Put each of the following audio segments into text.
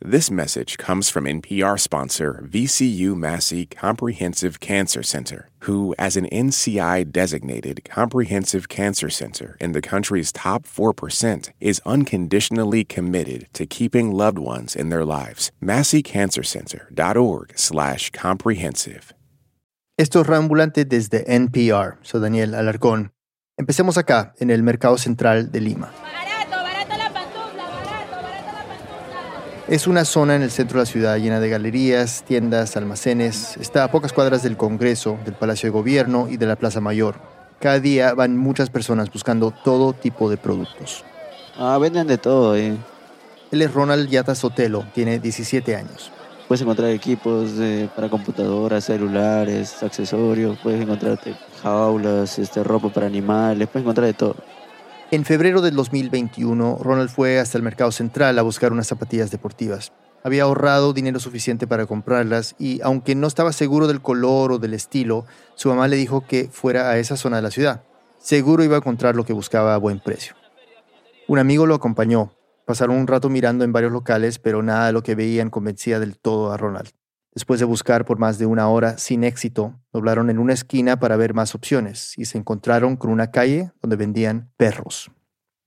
This message comes from NPR sponsor VCU Massey Comprehensive Cancer Center, who, as an NCI designated comprehensive cancer center in the country's top 4%, is unconditionally committed to keeping loved ones in their lives. MasseyCancerCenter.org/slash comprehensive. Esto es Rambulante desde NPR. Soy Daniel Alarcón. Empecemos acá, en el Mercado Central de Lima. Es una zona en el centro de la ciudad llena de galerías, tiendas, almacenes. Está a pocas cuadras del Congreso, del Palacio de Gobierno y de la Plaza Mayor. Cada día van muchas personas buscando todo tipo de productos. Ah, venden de todo, eh. Él es Ronald Yata Sotelo, tiene 17 años. Puedes encontrar equipos para computadoras, celulares, accesorios, puedes encontrarte jaulas, este, ropa para animales, puedes encontrar de todo. En febrero del 2021, Ronald fue hasta el mercado central a buscar unas zapatillas deportivas. Había ahorrado dinero suficiente para comprarlas y, aunque no estaba seguro del color o del estilo, su mamá le dijo que fuera a esa zona de la ciudad. Seguro iba a encontrar lo que buscaba a buen precio. Un amigo lo acompañó. Pasaron un rato mirando en varios locales, pero nada de lo que veían convencía del todo a Ronald. Después de buscar por más de una hora sin éxito, doblaron en una esquina para ver más opciones y se encontraron con una calle donde vendían perros.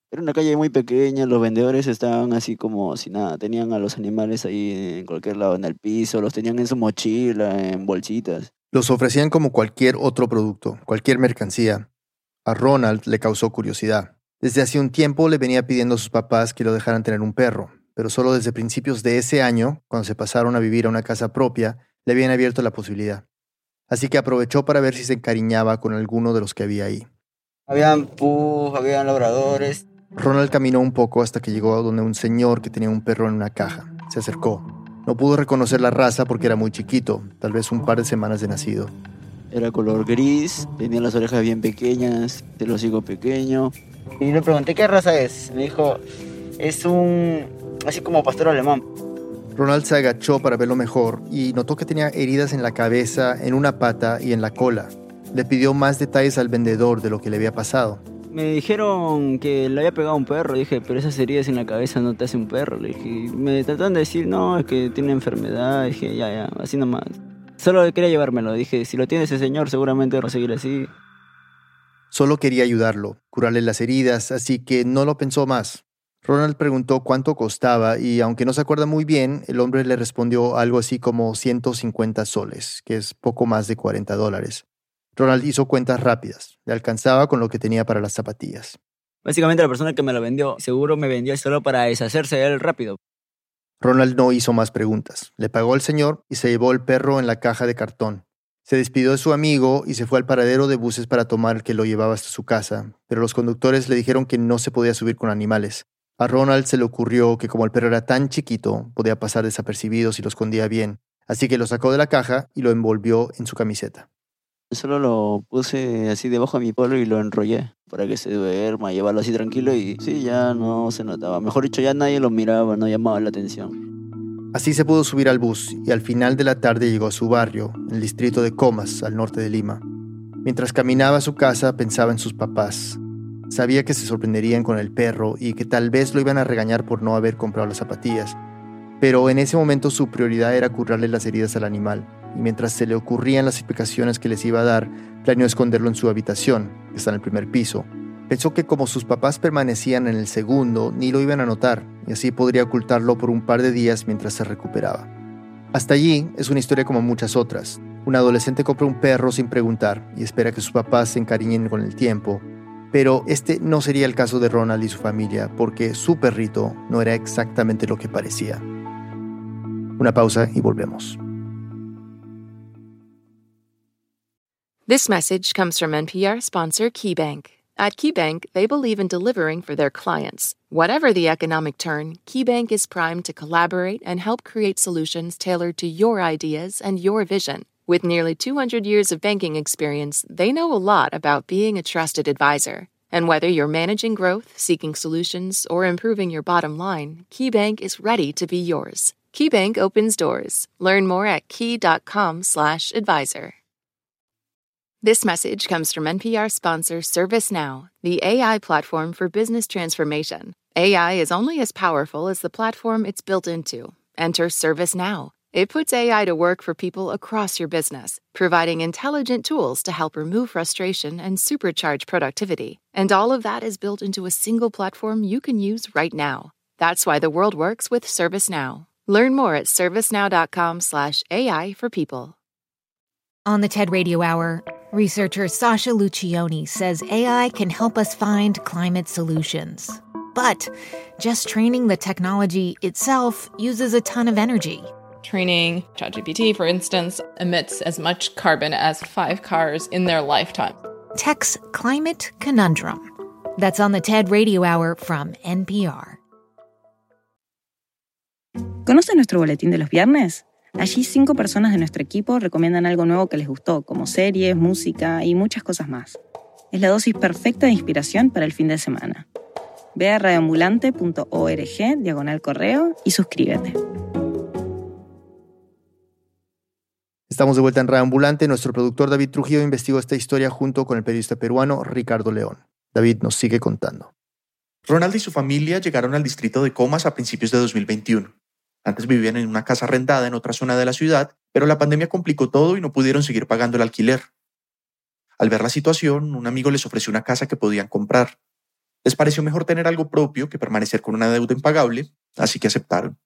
Era una calle muy pequeña, los vendedores estaban así como si nada, tenían a los animales ahí en cualquier lado, en el piso, los tenían en su mochila, en bolsitas. Los ofrecían como cualquier otro producto, cualquier mercancía. A Ronald le causó curiosidad. Desde hace un tiempo le venía pidiendo a sus papás que lo dejaran tener un perro, pero solo desde principios de ese año, cuando se pasaron a vivir a una casa propia, le habían abierto la posibilidad. Así que aprovechó para ver si se encariñaba con alguno de los que había ahí. Habían pus, habían labradores. Ronald caminó un poco hasta que llegó a donde un señor que tenía un perro en una caja. Se acercó. No pudo reconocer la raza porque era muy chiquito, tal vez un par de semanas de nacido. Era color gris, tenía las orejas bien pequeñas, el hocico pequeño. Y le pregunté qué raza es. Me dijo, es un así como pastor alemán. Ronald se agachó para verlo mejor y notó que tenía heridas en la cabeza, en una pata y en la cola. Le pidió más detalles al vendedor de lo que le había pasado. Me dijeron que le había pegado un perro. Dije, pero esas heridas en la cabeza no te hace un perro. Le dije, me tratan de decir, no, es que tiene enfermedad. Dije, ya, ya, así nomás. Solo quería llevármelo. Dije, si lo tiene ese señor, seguramente va a seguir así. Solo quería ayudarlo, curarle las heridas, así que no lo pensó más. Ronald preguntó cuánto costaba y aunque no se acuerda muy bien, el hombre le respondió algo así como 150 soles, que es poco más de 40 dólares. Ronald hizo cuentas rápidas, le alcanzaba con lo que tenía para las zapatillas. Básicamente la persona que me lo vendió seguro me vendió solo para deshacerse de él rápido. Ronald no hizo más preguntas, le pagó al señor y se llevó el perro en la caja de cartón. Se despidió de su amigo y se fue al paradero de buses para tomar el que lo llevaba hasta su casa, pero los conductores le dijeron que no se podía subir con animales. A Ronald se le ocurrió que como el perro era tan chiquito, podía pasar desapercibido si lo escondía bien, así que lo sacó de la caja y lo envolvió en su camiseta. Solo lo puse así debajo de mi polo y lo enrollé para que se duerma, llevarlo así tranquilo y sí, ya no se notaba. Mejor dicho, ya nadie lo miraba, no llamaba la atención. Así se pudo subir al bus y al final de la tarde llegó a su barrio, en el distrito de Comas, al norte de Lima. Mientras caminaba a su casa pensaba en sus papás, Sabía que se sorprenderían con el perro y que tal vez lo iban a regañar por no haber comprado las zapatillas. Pero en ese momento su prioridad era curarle las heridas al animal, y mientras se le ocurrían las explicaciones que les iba a dar, planeó esconderlo en su habitación, que está en el primer piso. Pensó que como sus papás permanecían en el segundo, ni lo iban a notar, y así podría ocultarlo por un par de días mientras se recuperaba. Hasta allí es una historia como muchas otras. Un adolescente compra un perro sin preguntar y espera que sus papás se encariñen con el tiempo, pero este no sería el caso de Ronald y su familia, porque su perrito no era exactamente lo que parecía. Una pausa y volvemos. This message comes from NPR sponsor KeyBank. At KeyBank, they believe in delivering for their clients. Whatever the economic turn, KeyBank is primed to collaborate and help create solutions tailored to your ideas and your vision. With nearly 200 years of banking experience, they know a lot about being a trusted advisor. And whether you're managing growth, seeking solutions, or improving your bottom line, KeyBank is ready to be yours. KeyBank opens doors. Learn more at key.com/advisor. This message comes from NPR sponsor ServiceNow, the AI platform for business transformation. AI is only as powerful as the platform it's built into. enter ServiceNow. It puts AI to work for people across your business, providing intelligent tools to help remove frustration and supercharge productivity. And all of that is built into a single platform you can use right now. That's why the world works with ServiceNow. Learn more at servicenow.com/slash AI for people. On the TED Radio Hour, researcher Sasha Lucioni says AI can help us find climate solutions. But just training the technology itself uses a ton of energy. Training ChatGPT, for instance, emits as much carbon as five cars in their lifetime. Tech's Climate Conundrum. That's on the TED Radio Hour from NPR. ¿Conoces nuestro boletín de los viernes? Allí cinco personas de nuestro equipo recomiendan algo nuevo que les gustó, como series, música y muchas cosas más. Es la dosis perfecta de inspiración para el fin de semana. Ve a radioambulante.org, diagonal correo, y suscríbete. Estamos de vuelta en Reambulante. Nuestro productor David Trujillo investigó esta historia junto con el periodista peruano Ricardo León. David nos sigue contando. Ronald y su familia llegaron al distrito de Comas a principios de 2021. Antes vivían en una casa rentada en otra zona de la ciudad, pero la pandemia complicó todo y no pudieron seguir pagando el alquiler. Al ver la situación, un amigo les ofreció una casa que podían comprar. Les pareció mejor tener algo propio que permanecer con una deuda impagable, así que aceptaron.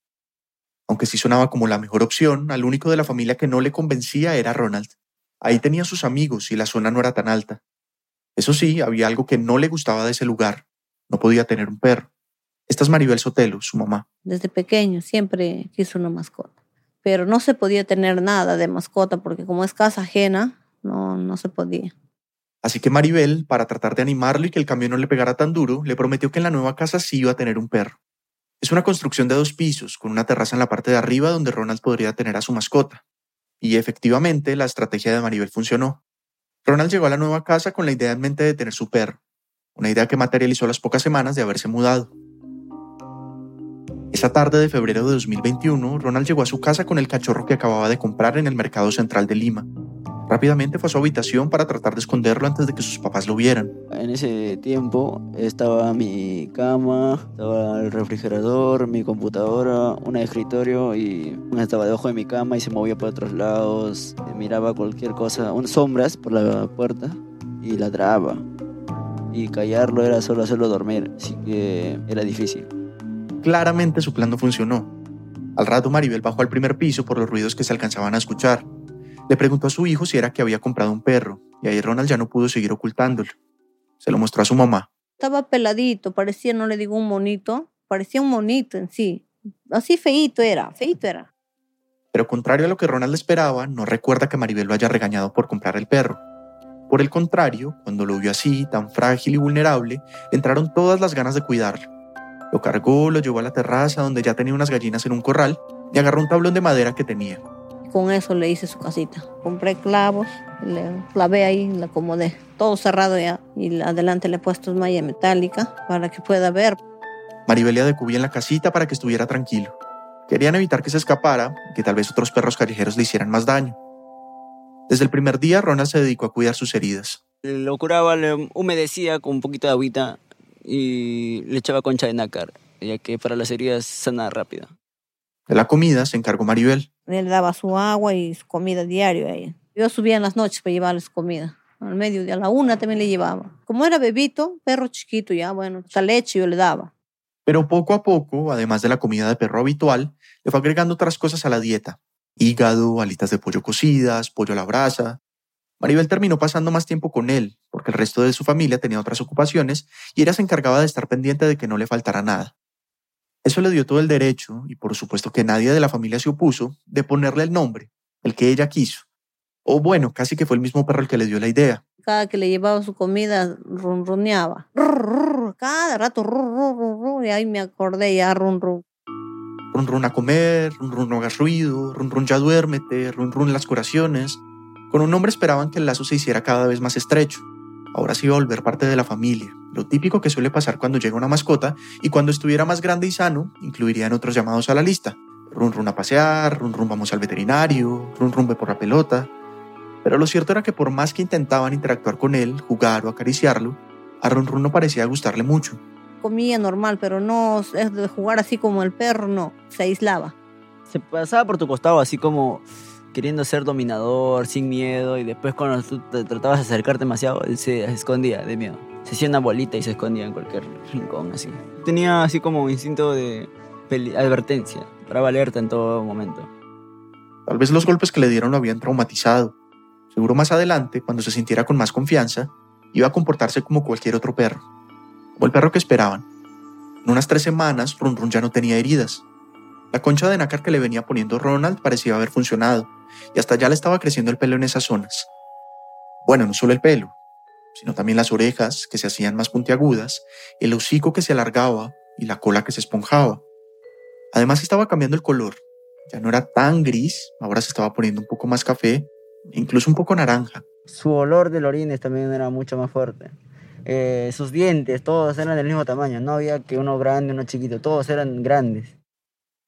Aunque sí sonaba como la mejor opción, al único de la familia que no le convencía era Ronald. Ahí tenía sus amigos y la zona no era tan alta. Eso sí, había algo que no le gustaba de ese lugar. No podía tener un perro. Esta es Maribel Sotelo, su mamá. Desde pequeño siempre quiso una mascota, pero no se podía tener nada de mascota porque como es casa ajena, no, no se podía. Así que Maribel, para tratar de animarlo y que el cambio no le pegara tan duro, le prometió que en la nueva casa sí iba a tener un perro. Es una construcción de dos pisos, con una terraza en la parte de arriba donde Ronald podría tener a su mascota. Y efectivamente, la estrategia de Maribel funcionó. Ronald llegó a la nueva casa con la idea en mente de tener su perro, una idea que materializó las pocas semanas de haberse mudado. Esa tarde de febrero de 2021, Ronald llegó a su casa con el cachorro que acababa de comprar en el mercado central de Lima. Rápidamente fue a su habitación para tratar de esconderlo antes de que sus papás lo vieran. En ese tiempo estaba mi cama, estaba el refrigerador, mi computadora, un escritorio y estaba debajo de mi cama y se movía por otros lados. Miraba cualquier cosa, unas sombras por la puerta y ladraba. Y callarlo era solo hacerlo dormir, así que era difícil. Claramente su plan no funcionó. Al rato Maribel bajó al primer piso por los ruidos que se alcanzaban a escuchar. Le preguntó a su hijo si era que había comprado un perro, y ahí Ronald ya no pudo seguir ocultándolo. Se lo mostró a su mamá. Estaba peladito, parecía, no le digo un monito, parecía un monito en sí. Así feíto era, feíto era. Pero contrario a lo que Ronald esperaba, no recuerda que Maribel lo haya regañado por comprar el perro. Por el contrario, cuando lo vio así, tan frágil y vulnerable, le entraron todas las ganas de cuidarlo. Lo cargó, lo llevó a la terraza donde ya tenía unas gallinas en un corral y agarró un tablón de madera que tenía. Con eso le hice su casita. Compré clavos, le clavé ahí, la acomodé. Todo cerrado ya. Y adelante le he puesto malla metálica para que pueda ver. Maribel le adecuó en la casita para que estuviera tranquilo. Querían evitar que se escapara que tal vez otros perros callejeros le hicieran más daño. Desde el primer día, Ronald se dedicó a cuidar sus heridas. Lo curaba, le humedecía con un poquito de agüita y le echaba concha de nácar, ya que para las heridas sana rápido. De la comida se encargó Maribel. Él daba su agua y su comida diario a. Yo subía en las noches para llevarles comida. Al medio de a la una también le llevaba. Como era bebito, perro chiquito ya, bueno, esa leche yo le daba. Pero poco a poco, además de la comida de perro habitual, le fue agregando otras cosas a la dieta. Hígado, alitas de pollo cocidas, pollo a la brasa, Maribel terminó pasando más tiempo con él, porque el resto de su familia tenía otras ocupaciones y ella se encargaba de estar pendiente de que no le faltara nada. Eso le dio todo el derecho, y por supuesto que nadie de la familia se opuso, de ponerle el nombre, el que ella quiso. O bueno, casi que fue el mismo perro el que le dio la idea. Cada que le llevaba su comida, ronroneaba. Cada rato, y ahí me acordé ya. Run run a comer, run no hagas ruido, run ya duérmete, run las curaciones. Con un nombre esperaban que el lazo se hiciera cada vez más estrecho. Ahora sí iba a volver parte de la familia, lo típico que suele pasar cuando llega una mascota y cuando estuviera más grande y sano, incluirían otros llamados a la lista. Run run a pasear, run run vamos al veterinario, run run ve por la pelota. Pero lo cierto era que por más que intentaban interactuar con él, jugar o acariciarlo, a Run Run no parecía gustarle mucho. Comía normal, pero no es de jugar así como el perro, no, se aislaba. Se pasaba por tu costado así como queriendo ser dominador, sin miedo, y después cuando tú te tratabas de acercarte demasiado, él se escondía de miedo. Se hacía una bolita y se escondía en cualquier rincón así. Tenía así como un instinto de advertencia, para alerta en todo momento. Tal vez los golpes que le dieron lo habían traumatizado. Seguro más adelante, cuando se sintiera con más confianza, iba a comportarse como cualquier otro perro. Como el perro que esperaban. En unas tres semanas, Run Run ya no tenía heridas. La concha de nácar que le venía poniendo Ronald parecía haber funcionado, y hasta ya le estaba creciendo el pelo en esas zonas. Bueno, no solo el pelo, sino también las orejas, que se hacían más puntiagudas, el hocico que se alargaba y la cola que se esponjaba. Además estaba cambiando el color. Ya no era tan gris, ahora se estaba poniendo un poco más café, incluso un poco naranja. Su olor de orines también era mucho más fuerte. Eh, sus dientes, todos eran del mismo tamaño. No había que uno grande, uno chiquito. Todos eran grandes.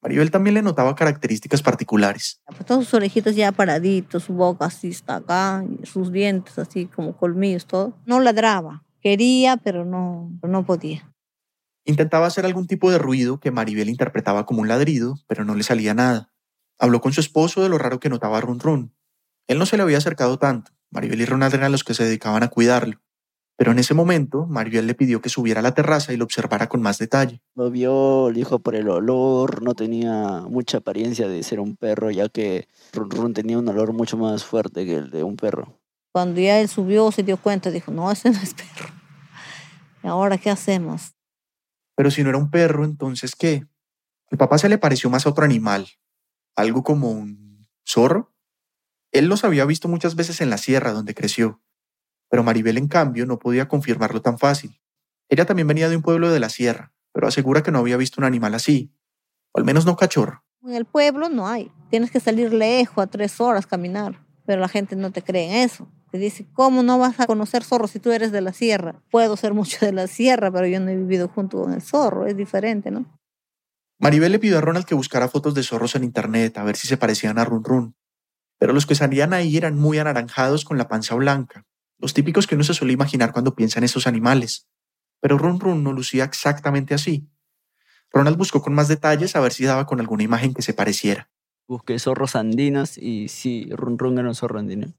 Maribel también le notaba características particulares. Pues sus orejitos ya paraditos, su boca así está acá, sus dientes así como colmillos, todo. No ladraba. Quería, pero no, pero no podía. Intentaba hacer algún tipo de ruido que Maribel interpretaba como un ladrido, pero no le salía nada. Habló con su esposo de lo raro que notaba Run Run. Él no se le había acercado tanto. Maribel y Ronald eran los que se dedicaban a cuidarlo. Pero en ese momento, Maribel le pidió que subiera a la terraza y lo observara con más detalle. Lo vio, le dijo por el olor. No tenía mucha apariencia de ser un perro, ya que Run Run tenía un olor mucho más fuerte que el de un perro. Cuando ya él subió, se dio cuenta, dijo, no, ese no es perro. ¿Y ahora qué hacemos? Pero si no era un perro, entonces ¿qué? Al papá se le pareció más a otro animal, algo como un zorro. Él los había visto muchas veces en la sierra donde creció, pero Maribel en cambio no podía confirmarlo tan fácil. Ella también venía de un pueblo de la sierra, pero asegura que no había visto un animal así, o al menos no cachorro. En el pueblo no hay. Tienes que salir lejos a tres horas caminar, pero la gente no te cree en eso. Te dice, ¿cómo no vas a conocer zorro si tú eres de la sierra? Puedo ser mucho de la sierra, pero yo no he vivido junto con el zorro, es diferente, ¿no? Maribel le pidió a Ronald que buscara fotos de zorros en internet a ver si se parecían a Run Run, pero los que salían ahí eran muy anaranjados con la panza blanca, los típicos que uno se suele imaginar cuando piensa en esos animales. Pero Run Run no lucía exactamente así. Ronald buscó con más detalles a ver si daba con alguna imagen que se pareciera. Busqué zorros andinos y sí, Run Run era un zorro andino.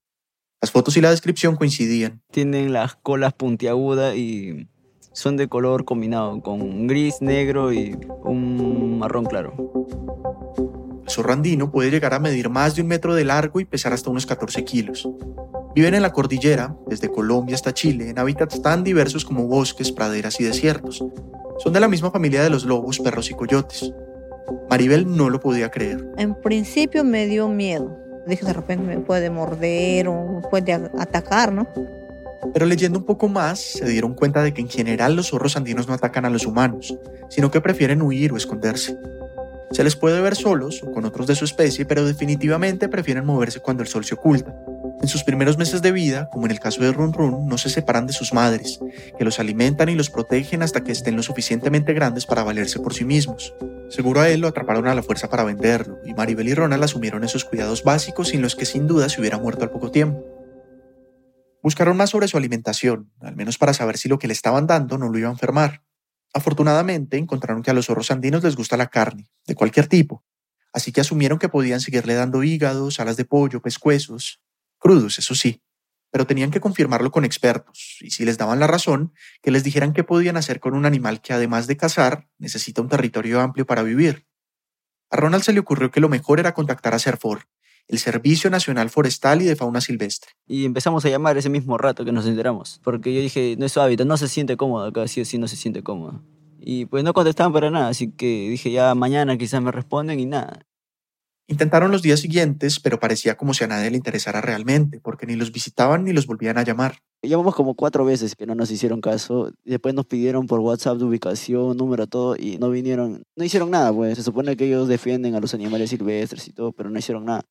Las fotos y la descripción coincidían. Tienen las colas puntiagudas y son de color combinado con gris, negro y un marrón claro. El zorro andino puede llegar a medir más de un metro de largo y pesar hasta unos 14 kilos. Viven en la cordillera, desde Colombia hasta Chile, en hábitats tan diversos como bosques, praderas y desiertos. Son de la misma familia de los lobos, perros y coyotes. Maribel no lo podía creer. En principio me dio miedo. Dije, de repente me puede morder o puede atacar, ¿no? Pero leyendo un poco más, se dieron cuenta de que en general los zorros andinos no atacan a los humanos, sino que prefieren huir o esconderse. Se les puede ver solos o con otros de su especie, pero definitivamente prefieren moverse cuando el sol se oculta. En sus primeros meses de vida, como en el caso de Run Run, no se separan de sus madres, que los alimentan y los protegen hasta que estén lo suficientemente grandes para valerse por sí mismos. Seguro a él lo atraparon a la fuerza para venderlo, y Maribel y Ronald asumieron esos cuidados básicos sin los que sin duda se hubiera muerto al poco tiempo. Buscaron más sobre su alimentación, al menos para saber si lo que le estaban dando no lo iba a enfermar. Afortunadamente encontraron que a los zorros andinos les gusta la carne, de cualquier tipo, así que asumieron que podían seguirle dando hígados, alas de pollo, pescuezos, crudos, eso sí, pero tenían que confirmarlo con expertos, y si les daban la razón, que les dijeran qué podían hacer con un animal que además de cazar, necesita un territorio amplio para vivir. A Ronald se le ocurrió que lo mejor era contactar a CERFOR, el Servicio Nacional Forestal y de Fauna Silvestre. Y empezamos a llamar ese mismo rato que nos enteramos. Porque yo dije, no es su hábitat, no se siente cómodo acá, sí o sí no se siente cómodo. Y pues no contestaban para nada, así que dije, ya mañana quizás me responden y nada. Intentaron los días siguientes, pero parecía como si a nadie le interesara realmente, porque ni los visitaban ni los volvían a llamar. Llamamos como cuatro veces que no nos hicieron caso. Después nos pidieron por WhatsApp de ubicación, número, todo, y no vinieron. No hicieron nada, pues. Se supone que ellos defienden a los animales silvestres y todo, pero no hicieron nada.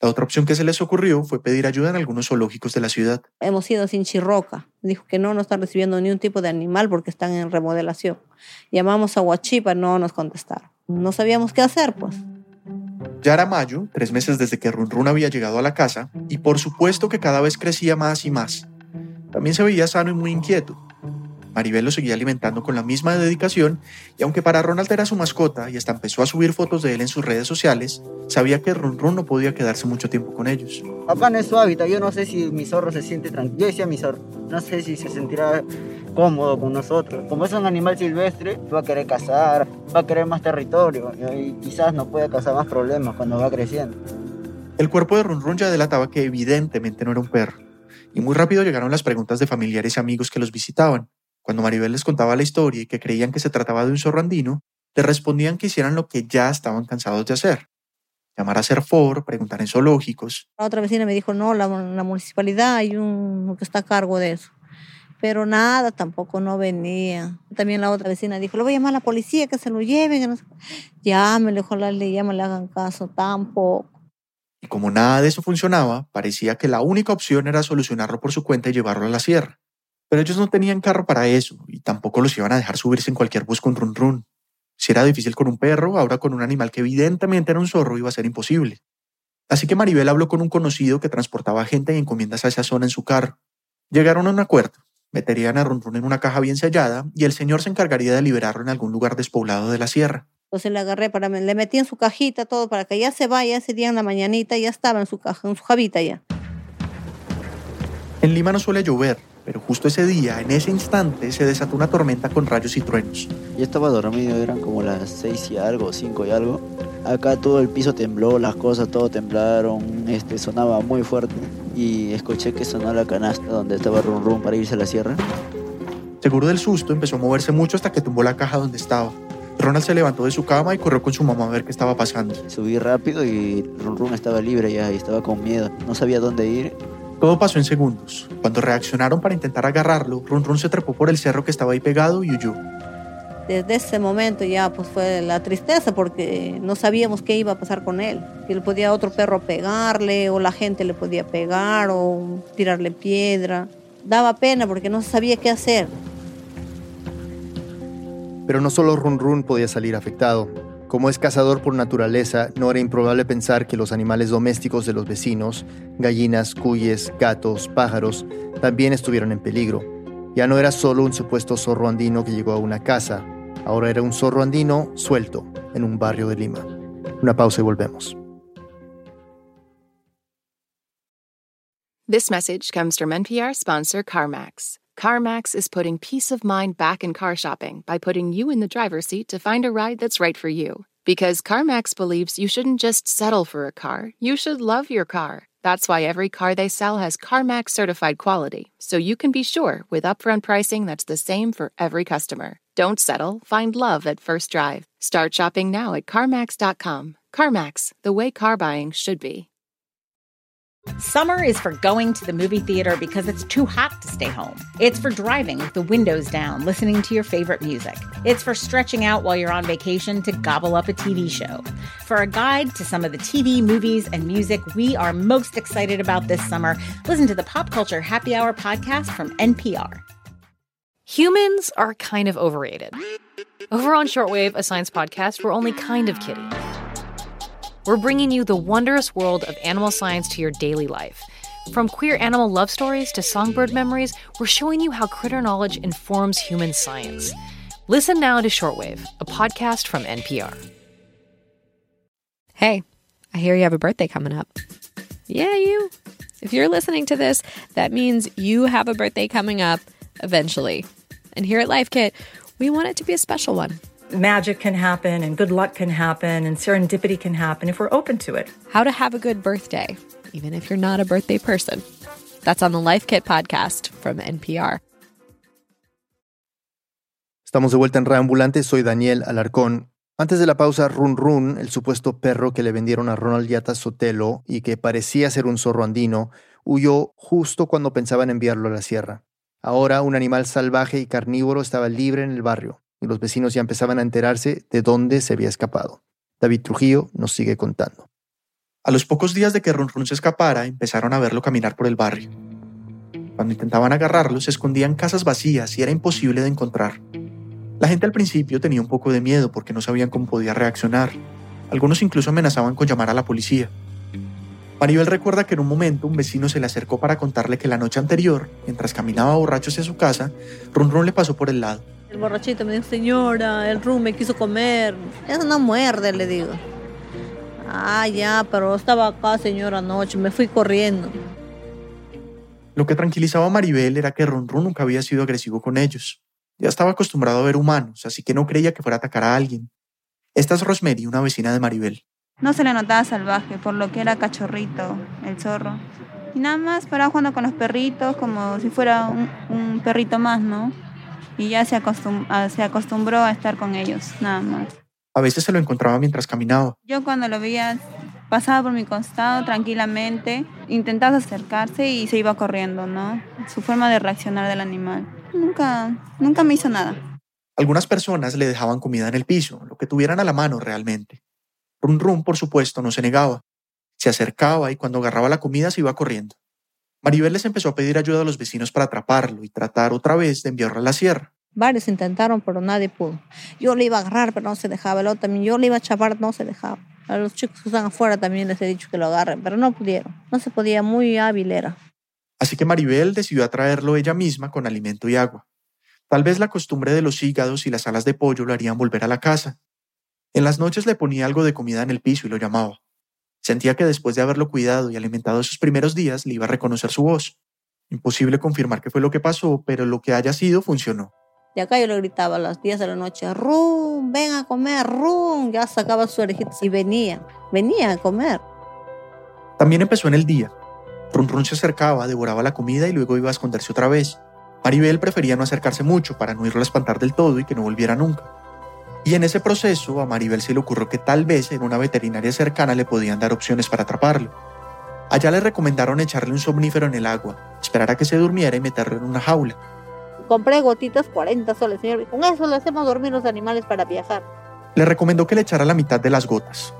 La otra opción que se les ocurrió fue pedir ayuda en algunos zoológicos de la ciudad. Hemos ido sin Chirroca. Dijo que no, no están recibiendo ni un tipo de animal porque están en remodelación. Llamamos a Huachipa, no nos contestaron. No sabíamos qué hacer, pues. Ya era mayo, tres meses desde que Run Run había llegado a la casa, y por supuesto que cada vez crecía más y más. También se veía sano y muy inquieto. Maribel lo seguía alimentando con la misma dedicación y aunque para Ronald era su mascota y hasta empezó a subir fotos de él en sus redes sociales, sabía que Run Run no podía quedarse mucho tiempo con ellos. Acá no es su hábitat, yo no sé si mi zorro se siente tranquilo. Yo decía mi zorro, no sé si se sentirá cómodo con nosotros. Como es un animal silvestre, va a querer cazar, va a querer más territorio y quizás no pueda causar más problemas cuando va creciendo. El cuerpo de Run Run ya delataba que evidentemente no era un perro, y muy rápido llegaron las preguntas de familiares y amigos que los visitaban. Cuando Maribel les contaba la historia y que creían que se trataba de un zorro andino, le respondían que hicieran lo que ya estaban cansados de hacer. Llamar a Serfor, preguntar en zoológicos. La otra vecina me dijo, no, la, la municipalidad hay uno que está a cargo de eso. Pero nada, tampoco no venía. También la otra vecina dijo, le voy a llamar a la policía, que se lo lleven. Que no sé. Llámele, ojalá le llamen, le hagan caso, tampoco. Y como nada de eso funcionaba, parecía que la única opción era solucionarlo por su cuenta y llevarlo a la sierra. Pero ellos no tenían carro para eso y tampoco los iban a dejar subirse en cualquier bus con run run. Si era difícil con un perro, ahora con un animal que evidentemente era un zorro iba a ser imposible. Así que Maribel habló con un conocido que transportaba gente y encomiendas a esa zona en su carro. Llegaron a un acuerdo. Meterían a Run Run en una caja bien sellada y el señor se encargaría de liberarlo en algún lugar despoblado de la sierra. Entonces le agarré para le metí en su cajita todo para que ya se vaya ese día en la mañanita ya estaba en su caja, en su javita ya. En Lima no suele llover, pero justo ese día, en ese instante, se desató una tormenta con rayos y truenos. Yo estaba dormido, eran como las seis y algo, cinco y algo. Acá todo el piso tembló, las cosas todo temblaron, este, sonaba muy fuerte y escuché que sonó la canasta donde estaba Run Run para irse a la sierra. Seguro del susto, empezó a moverse mucho hasta que tumbó la caja donde estaba. Ronald se levantó de su cama y corrió con su mamá a ver qué estaba pasando. Subí rápido y Run Run estaba libre ya y estaba con miedo. No sabía dónde ir todo pasó en segundos. Cuando reaccionaron para intentar agarrarlo, Run Run se trepó por el cerro que estaba ahí pegado y huyó. Desde ese momento ya pues fue la tristeza porque no sabíamos qué iba a pasar con él. Si le podía otro perro pegarle o la gente le podía pegar o tirarle piedra. Daba pena porque no sabía qué hacer. Pero no solo Run Run podía salir afectado. Como es cazador por naturaleza, no era improbable pensar que los animales domésticos de los vecinos, gallinas, cuyes, gatos, pájaros, también estuvieron en peligro. Ya no era solo un supuesto zorro andino que llegó a una casa, ahora era un zorro andino suelto en un barrio de Lima. Una pausa y volvemos. This message comes from NPR sponsor CarMax. CarMax is putting peace of mind back in car shopping by putting you in the driver's seat to find a ride that's right for you. Because CarMax believes you shouldn't just settle for a car, you should love your car. That's why every car they sell has CarMax certified quality, so you can be sure with upfront pricing that's the same for every customer. Don't settle, find love at first drive. Start shopping now at CarMax.com. CarMax, the way car buying should be. Summer is for going to the movie theater because it's too hot to stay home. It's for driving with the windows down, listening to your favorite music. It's for stretching out while you're on vacation to gobble up a TV show. For a guide to some of the TV, movies, and music we are most excited about this summer, listen to the Pop Culture Happy Hour podcast from NPR. Humans are kind of overrated. Over on Shortwave, a science podcast, we're only kind of kidding. We're bringing you the wondrous world of animal science to your daily life. From queer animal love stories to songbird memories, we're showing you how critter knowledge informs human science. Listen now to Shortwave, a podcast from NPR. Hey, I hear you have a birthday coming up. Yeah, you. If you're listening to this, that means you have a birthday coming up eventually. And here at Life Kit, we want it to be a special one magic can happen and good luck can happen and serendipity can happen if we're open to it. How to have a good birthday, even if you're not a birthday person. That's on the Life Kit podcast from NPR. Estamos de vuelta en Reambulante, soy Daniel Alarcón. Antes de la pausa, Run Run, el supuesto perro que le vendieron a Ronald Yata Sotelo y que parecía ser un zorro andino, huyó justo cuando pensaban enviarlo a la sierra. Ahora un animal salvaje y carnívoro estaba libre en el barrio y los vecinos ya empezaban a enterarse de dónde se había escapado. David Trujillo nos sigue contando. A los pocos días de que Run se escapara, empezaron a verlo caminar por el barrio. Cuando intentaban agarrarlo, se escondía en casas vacías y era imposible de encontrar. La gente al principio tenía un poco de miedo porque no sabían cómo podía reaccionar. Algunos incluso amenazaban con llamar a la policía. Maribel recuerda que en un momento un vecino se le acercó para contarle que la noche anterior, mientras caminaba borracho hacia su casa, Run le pasó por el lado. El borrachito me dijo, señora, el rum me quiso comer. Eso no muerde, le digo. Ah, ya, pero estaba acá, señora, anoche, me fui corriendo. Lo que tranquilizaba a Maribel era que Run Run nunca había sido agresivo con ellos. Ya estaba acostumbrado a ver humanos, así que no creía que fuera a atacar a alguien. Esta es Rosemary, una vecina de Maribel. No se le notaba salvaje, por lo que era cachorrito, el zorro. Y nada más paraba jugando con los perritos como si fuera un, un perrito más, ¿no? Y ya se, acostum se acostumbró a estar con ellos, nada más. A veces se lo encontraba mientras caminaba. Yo cuando lo veía pasaba por mi costado tranquilamente, intentaba acercarse y se iba corriendo, ¿no? Su forma de reaccionar del animal. Nunca, nunca me hizo nada. Algunas personas le dejaban comida en el piso, lo que tuvieran a la mano realmente. Run Run, por supuesto, no se negaba. Se acercaba y cuando agarraba la comida se iba corriendo. Maribel les empezó a pedir ayuda a los vecinos para atraparlo y tratar otra vez de enviarlo a la sierra. Varios intentaron, pero nadie pudo. Yo le iba a agarrar, pero no se dejaba. El otro también, yo le iba a chapar, no se dejaba. A los chicos que están afuera también les he dicho que lo agarren, pero no pudieron. No se podía, muy hábil era. Así que Maribel decidió atraerlo ella misma con alimento y agua. Tal vez la costumbre de los hígados y las alas de pollo lo harían volver a la casa, en las noches le ponía algo de comida en el piso y lo llamaba. Sentía que después de haberlo cuidado y alimentado esos primeros días le iba a reconocer su voz. Imposible confirmar qué fue lo que pasó, pero lo que haya sido funcionó. De acá yo le gritaba a las 10 de la noche, Rum, ven a comer, Rum. Ya sacaba sus orejitas y venía, venía a comer. También empezó en el día. Run Run se acercaba, devoraba la comida y luego iba a esconderse otra vez. Maribel prefería no acercarse mucho para no irlo a espantar del todo y que no volviera nunca. Y en ese proceso a Maribel se le ocurrió que tal vez en una veterinaria cercana le podían dar opciones para atraparlo. Allá le recomendaron echarle un somnífero en el agua, esperar a que se durmiera y meterlo en una jaula. Compré gotitas 40 soles, señor, con eso le hacemos dormir los animales para viajar. Le recomendó que le echara la mitad de las gotas.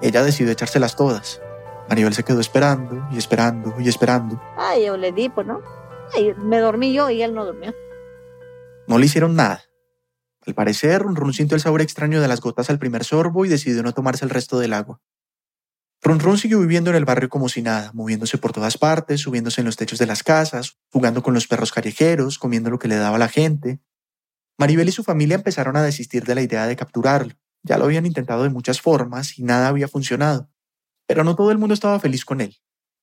Ella decidió echárselas todas. Maribel se quedó esperando y esperando y esperando. Ay, yo le di, pues, ¿no? Ay, me dormí yo y él no durmió. No le hicieron nada. Al parecer, Run sintió el sabor extraño de las gotas al primer sorbo y decidió no tomarse el resto del agua. Run siguió viviendo en el barrio como si nada, moviéndose por todas partes, subiéndose en los techos de las casas, jugando con los perros callejeros, comiendo lo que le daba la gente. Maribel y su familia empezaron a desistir de la idea de capturarlo. Ya lo habían intentado de muchas formas y nada había funcionado. Pero no todo el mundo estaba feliz con él.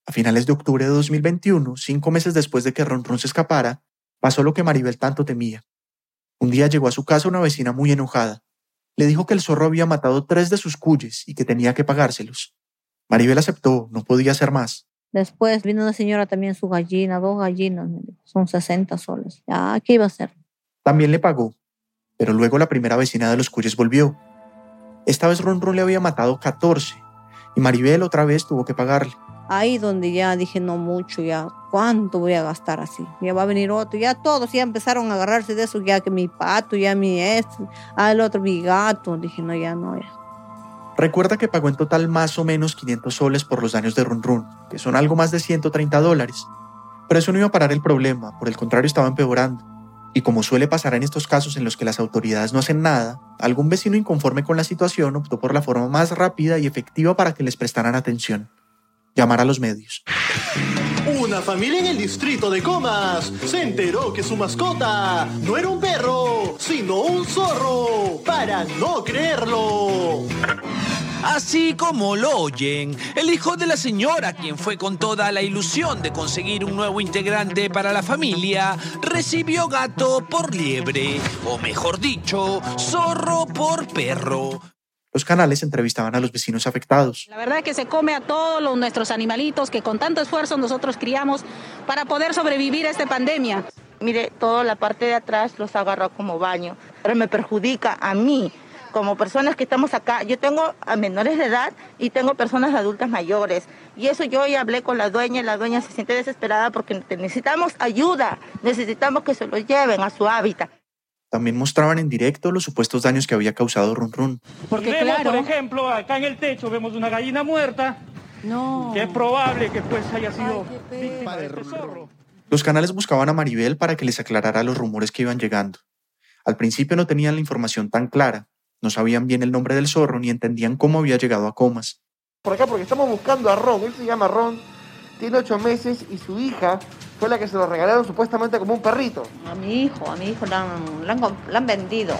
A finales de octubre de 2021, cinco meses después de que Ron Run se escapara, pasó lo que Maribel tanto temía. Un día llegó a su casa una vecina muy enojada. Le dijo que el zorro había matado tres de sus cuyes y que tenía que pagárselos. Maribel aceptó, no podía hacer más. Después vino una señora también su gallina, dos gallinas, son 60 soles. Ya, ¿qué iba a hacer? También le pagó, pero luego la primera vecina de los cuyes volvió. Esta vez Ron Ron le había matado 14 y Maribel otra vez tuvo que pagarle ahí donde ya dije no mucho, ya cuánto voy a gastar así, ya va a venir otro, ya todos ya empezaron a agarrarse de eso, ya que mi pato, ya mi este, al otro mi gato, dije no, ya no, ya. Recuerda que pagó en total más o menos 500 soles por los daños de Run Run, que son algo más de 130 dólares. Pero eso no iba a parar el problema, por el contrario estaba empeorando. Y como suele pasar en estos casos en los que las autoridades no hacen nada, algún vecino inconforme con la situación optó por la forma más rápida y efectiva para que les prestaran atención llamar a los medios. Una familia en el distrito de Comas se enteró que su mascota no era un perro, sino un zorro, para no creerlo. Así como lo oyen, el hijo de la señora, quien fue con toda la ilusión de conseguir un nuevo integrante para la familia, recibió gato por liebre, o mejor dicho, zorro por perro. Los canales entrevistaban a los vecinos afectados. La verdad es que se come a todos los, nuestros animalitos que con tanto esfuerzo nosotros criamos para poder sobrevivir a esta pandemia. Mire, toda la parte de atrás los agarró como baño, pero me perjudica a mí como personas que estamos acá, yo tengo a menores de edad y tengo personas adultas mayores. Y eso yo ya hablé con la dueña y la dueña se siente desesperada porque necesitamos ayuda, necesitamos que se lo lleven a su hábitat. También mostraban en directo los supuestos daños que había causado Run Run. Porque vemos, por ejemplo, acá en el techo vemos una gallina muerta. No. Que es probable que pues haya sido víctima de este zorro. Los canales buscaban a Maribel para que les aclarara los rumores que iban llegando. Al principio no tenían la información tan clara, no sabían bien el nombre del zorro ni entendían cómo había llegado a Comas. por acá porque estamos buscando a Ron. Él se llama Ron, tiene ocho meses y su hija fue la que se lo regalaron supuestamente como un perrito. A mi hijo, a mi hijo le han, le han, le han vendido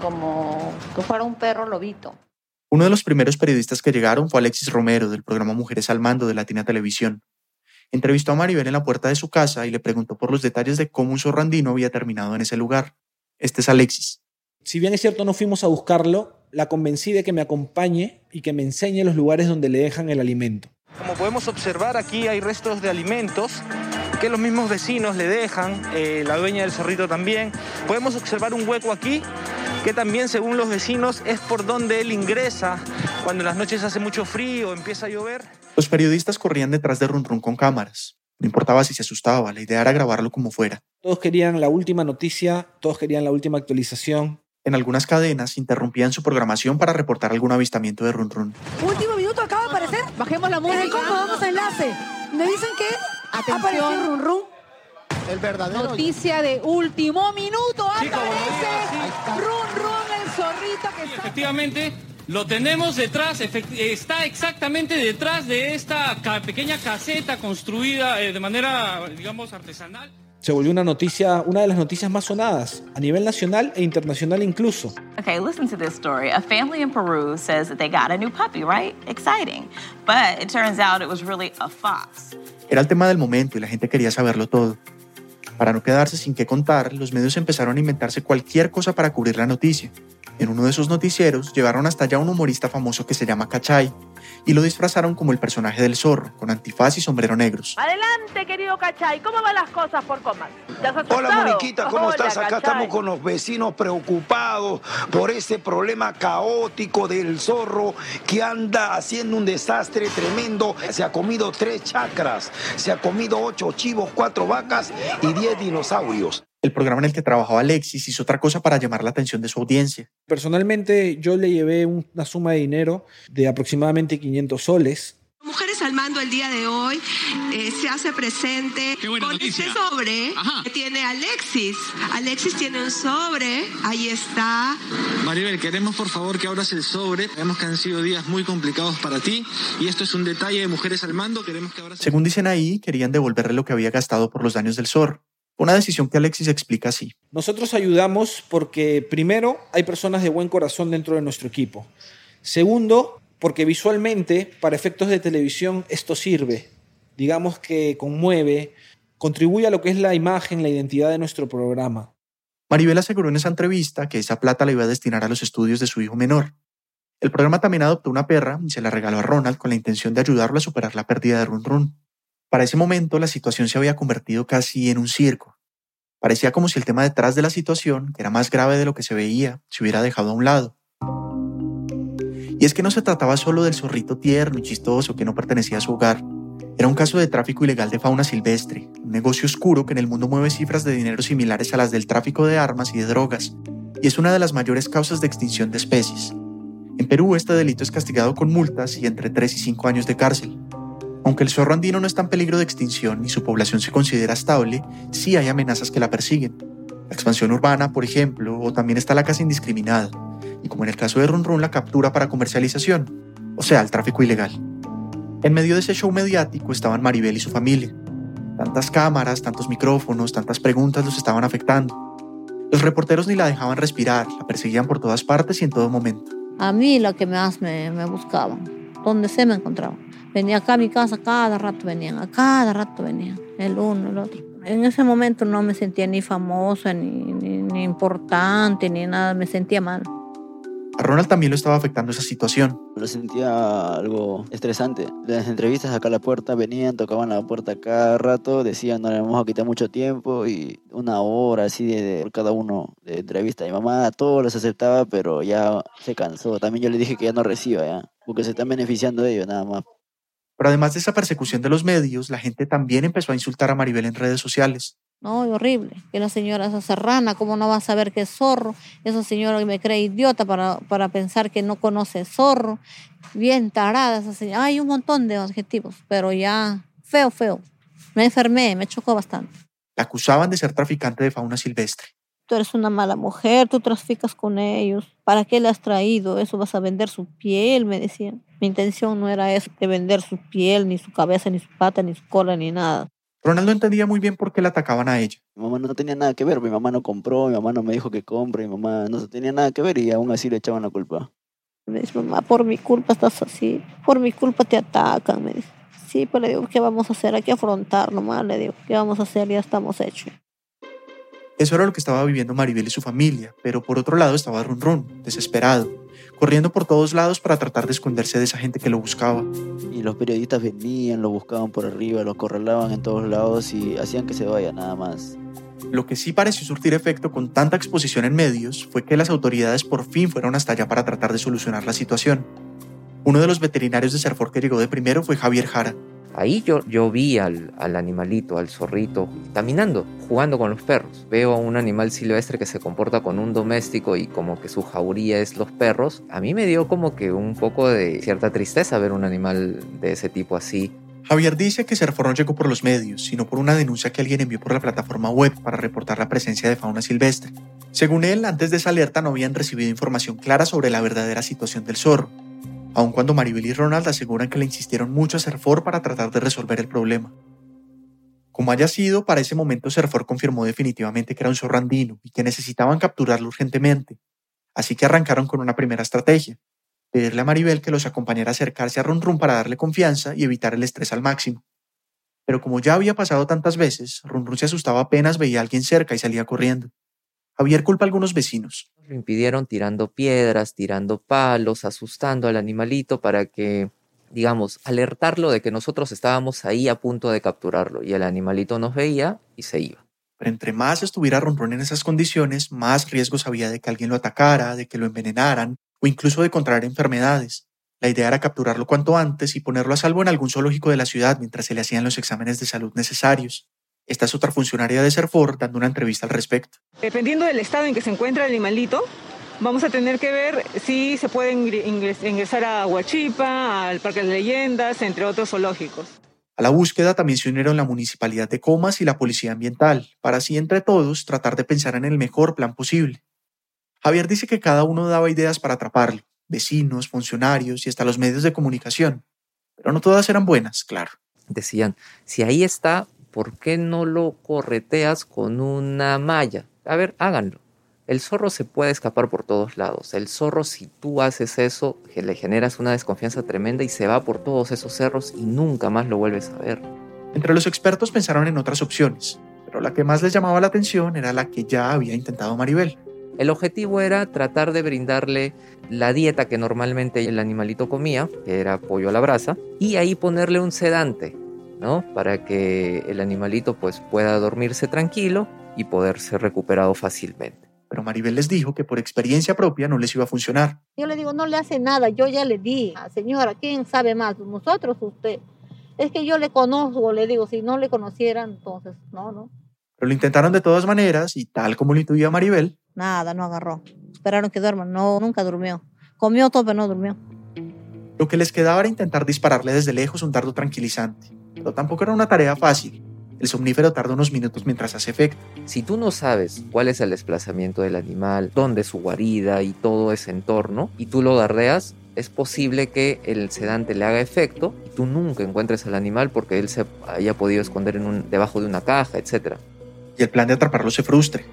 como que fuera un perro lobito. Uno de los primeros periodistas que llegaron fue Alexis Romero del programa Mujeres al Mando de Latina Televisión. Entrevistó a Maribel en la puerta de su casa y le preguntó por los detalles de cómo un zorrandino había terminado en ese lugar. Este es Alexis. Si bien es cierto no fuimos a buscarlo, la convencí de que me acompañe y que me enseñe los lugares donde le dejan el alimento. Como podemos observar, aquí hay restos de alimentos que los mismos vecinos le dejan, eh, la dueña del zorrito también. Podemos observar un hueco aquí que también según los vecinos es por donde él ingresa cuando en las noches hace mucho frío, empieza a llover. Los periodistas corrían detrás de Run Run con cámaras. No importaba si se asustaba, la idea era grabarlo como fuera. Todos querían la última noticia, todos querían la última actualización. En algunas cadenas interrumpían su programación para reportar algún avistamiento de Run Run. Último minuto acaba de aparecer. Bajemos la música. ¿Cómo vamos a enlace? Me dicen que atención Run Run. El verdadero. Noticia de último minuto. Aparece Run Run, el zorrito que está... Efectivamente, lo tenemos detrás, está exactamente detrás de esta pequeña caseta construida eh, de manera, digamos, artesanal. Se volvió una noticia, una de las noticias más sonadas, a nivel nacional e internacional incluso. Okay, listen to this story. A family in Peru says that they got a new puppy, right? Exciting. But it turns out it was really a fox. Era el tema del momento y la gente quería saberlo todo. Para no quedarse sin qué contar, los medios empezaron a inventarse cualquier cosa para cubrir la noticia. En uno de esos noticieros llevaron hasta allá un humorista famoso que se llama Cachay y lo disfrazaron como el personaje del zorro, con antifaz y sombrero negros. Adelante, querido Cachay, ¿cómo van las cosas por Comas? Hola, Moniquita, ¿cómo estás? Acá estamos con los vecinos preocupados por ese problema caótico del zorro que anda haciendo un desastre tremendo. Se ha comido tres chacras, se ha comido ocho chivos, cuatro vacas y diez dinosaurios. El programa en el que trabajaba Alexis hizo otra cosa para llamar la atención de su audiencia. Personalmente, yo le llevé una suma de dinero de aproximadamente 500 soles. Mujeres al mando el día de hoy eh, se hace presente con este sobre que tiene Alexis. Alexis tiene un sobre, ahí está. Maribel, queremos por favor que abras el sobre. Sabemos que han sido días muy complicados para ti y esto es un detalle de Mujeres al mando. Queremos que abras Según dicen ahí, querían devolverle lo que había gastado por los daños del zorro. Una decisión que Alexis explica así. Nosotros ayudamos porque primero hay personas de buen corazón dentro de nuestro equipo. Segundo, porque visualmente, para efectos de televisión, esto sirve. Digamos que conmueve, contribuye a lo que es la imagen, la identidad de nuestro programa. Maribel aseguró en esa entrevista que esa plata la iba a destinar a los estudios de su hijo menor. El programa también adoptó una perra y se la regaló a Ronald con la intención de ayudarlo a superar la pérdida de Run Run. Para ese momento la situación se había convertido casi en un circo. Parecía como si el tema detrás de la situación, que era más grave de lo que se veía, se hubiera dejado a un lado. Y es que no se trataba solo del zorrito tierno y chistoso que no pertenecía a su hogar. Era un caso de tráfico ilegal de fauna silvestre, un negocio oscuro que en el mundo mueve cifras de dinero similares a las del tráfico de armas y de drogas, y es una de las mayores causas de extinción de especies. En Perú este delito es castigado con multas y entre 3 y 5 años de cárcel. Aunque el zorro andino no está en peligro de extinción y su población se considera estable, sí hay amenazas que la persiguen. La expansión urbana, por ejemplo, o también está la caza indiscriminada, y como en el caso de Run Run, la captura para comercialización, o sea, el tráfico ilegal. En medio de ese show mediático estaban Maribel y su familia. Tantas cámaras, tantos micrófonos, tantas preguntas los estaban afectando. Los reporteros ni la dejaban respirar, la perseguían por todas partes y en todo momento. A mí la que más me, me buscaban, donde se me encontraban. Venía acá a mi casa, cada rato venían, a cada rato venían, el uno, el otro. En ese momento no me sentía ni famosa, ni, ni, ni importante, ni nada, me sentía mal. A Ronald también lo estaba afectando esa situación. Lo sentía algo estresante. Las entrevistas acá a la puerta venían, tocaban la puerta cada rato, decían no le vamos a quitar mucho tiempo y una hora así de, de cada uno de entrevista. Mi mamá todos los aceptaba, pero ya se cansó. También yo le dije que ya no reciba ya, porque se están beneficiando de ellos nada más. Pero además de esa persecución de los medios, la gente también empezó a insultar a Maribel en redes sociales. No, horrible. Que la señora esa serrana, ¿cómo no va a saber que es zorro? Esa señora que me cree idiota para, para pensar que no conoce zorro. Bien tarada esa señora. Hay un montón de adjetivos, pero ya feo, feo. Me enfermé, me chocó bastante. La acusaban de ser traficante de fauna silvestre. Tú eres una mala mujer, tú traficas con ellos, ¿para qué le has traído? Eso vas a vender su piel, me decían. Mi intención no era eso, de vender su piel, ni su cabeza, ni su pata, ni su cola, ni nada. Ronald no entendía muy bien por qué la atacaban a ella. Mi mamá no tenía nada que ver, mi mamá no compró, mi mamá no me dijo que compre, mi mamá no tenía nada que ver y aún así le echaban la culpa. Me dice, mamá, por mi culpa estás así, por mi culpa te atacan, me dice. Sí, pues le digo, ¿qué vamos a hacer? Hay que afrontar nomás, le digo, ¿qué vamos a hacer? Ya estamos hechos. Eso era lo que estaba viviendo Maribel y su familia, pero por otro lado estaba Run Run, desesperado, corriendo por todos lados para tratar de esconderse de esa gente que lo buscaba. Y los periodistas venían, lo buscaban por arriba, lo correlaban en todos lados y hacían que se vaya nada más. Lo que sí pareció surtir efecto con tanta exposición en medios fue que las autoridades por fin fueron hasta allá para tratar de solucionar la situación. Uno de los veterinarios de Serfor que llegó de primero fue Javier Jara, Ahí yo, yo vi al, al, animalito, al zorrito, caminando, jugando con los perros. Veo a un animal silvestre que se comporta con un doméstico y como que su jauría es los perros. A mí me dio como que un poco de cierta tristeza ver un animal de ese tipo así. Javier dice que Serfor no llegó por los medios, sino por una denuncia que alguien envió por la plataforma web para reportar la presencia de fauna silvestre. Según él, antes de esa alerta no habían recibido información clara sobre la verdadera situación del zorro aun cuando Maribel y Ronald aseguran que le insistieron mucho a Serfor para tratar de resolver el problema. Como haya sido, para ese momento Serfor confirmó definitivamente que era un zorro andino y que necesitaban capturarlo urgentemente, así que arrancaron con una primera estrategia, pedirle a Maribel que los acompañara a acercarse a Ron Run para darle confianza y evitar el estrés al máximo. Pero como ya había pasado tantas veces, Run Run se asustaba apenas veía a alguien cerca y salía corriendo. Javier culpa a algunos vecinos. Lo impidieron tirando piedras, tirando palos, asustando al animalito para que, digamos, alertarlo de que nosotros estábamos ahí a punto de capturarlo y el animalito nos veía y se iba. Pero entre más estuviera Ronron en esas condiciones, más riesgos había de que alguien lo atacara, de que lo envenenaran o incluso de contraer enfermedades. La idea era capturarlo cuanto antes y ponerlo a salvo en algún zoológico de la ciudad mientras se le hacían los exámenes de salud necesarios. Esta es otra funcionaria de Serfor dando una entrevista al respecto. Dependiendo del estado en que se encuentra el animalito, vamos a tener que ver si se puede ingresar a Huachipa, al Parque de Leyendas, entre otros zoológicos. A la búsqueda también se unieron la Municipalidad de Comas y la Policía Ambiental, para así entre todos tratar de pensar en el mejor plan posible. Javier dice que cada uno daba ideas para atraparlo, vecinos, funcionarios y hasta los medios de comunicación, pero no todas eran buenas, claro. Decían, si ahí está, ¿por qué no lo correteas con una malla? A ver, háganlo. El zorro se puede escapar por todos lados. El zorro, si tú haces eso, le generas una desconfianza tremenda y se va por todos esos cerros y nunca más lo vuelves a ver. Entre los expertos pensaron en otras opciones, pero la que más les llamaba la atención era la que ya había intentado Maribel. El objetivo era tratar de brindarle la dieta que normalmente el animalito comía, que era pollo a la brasa, y ahí ponerle un sedante, ¿no? Para que el animalito pues pueda dormirse tranquilo y poder ser recuperado fácilmente. Pero Maribel les dijo que por experiencia propia no les iba a funcionar. Yo le digo, no le hace nada, yo ya le di. Señora, ¿quién sabe más? ¿Nosotros usted? Es que yo le conozco, le digo, si no le conocieran, entonces, no, no. Pero lo intentaron de todas maneras y tal como lo intuía Maribel. Nada, no agarró. Esperaron que duerman, no, nunca durmió. Comió todo, pero no durmió. Lo que les quedaba era intentar dispararle desde lejos un dardo tranquilizante pero tampoco era una tarea fácil. El somnífero tarda unos minutos mientras hace efecto. Si tú no sabes cuál es el desplazamiento del animal, dónde es su guarida y todo ese entorno, y tú lo dardeas, es posible que el sedante le haga efecto y tú nunca encuentres al animal porque él se haya podido esconder en un, debajo de una caja, etc. Y el plan de atraparlo se frustre.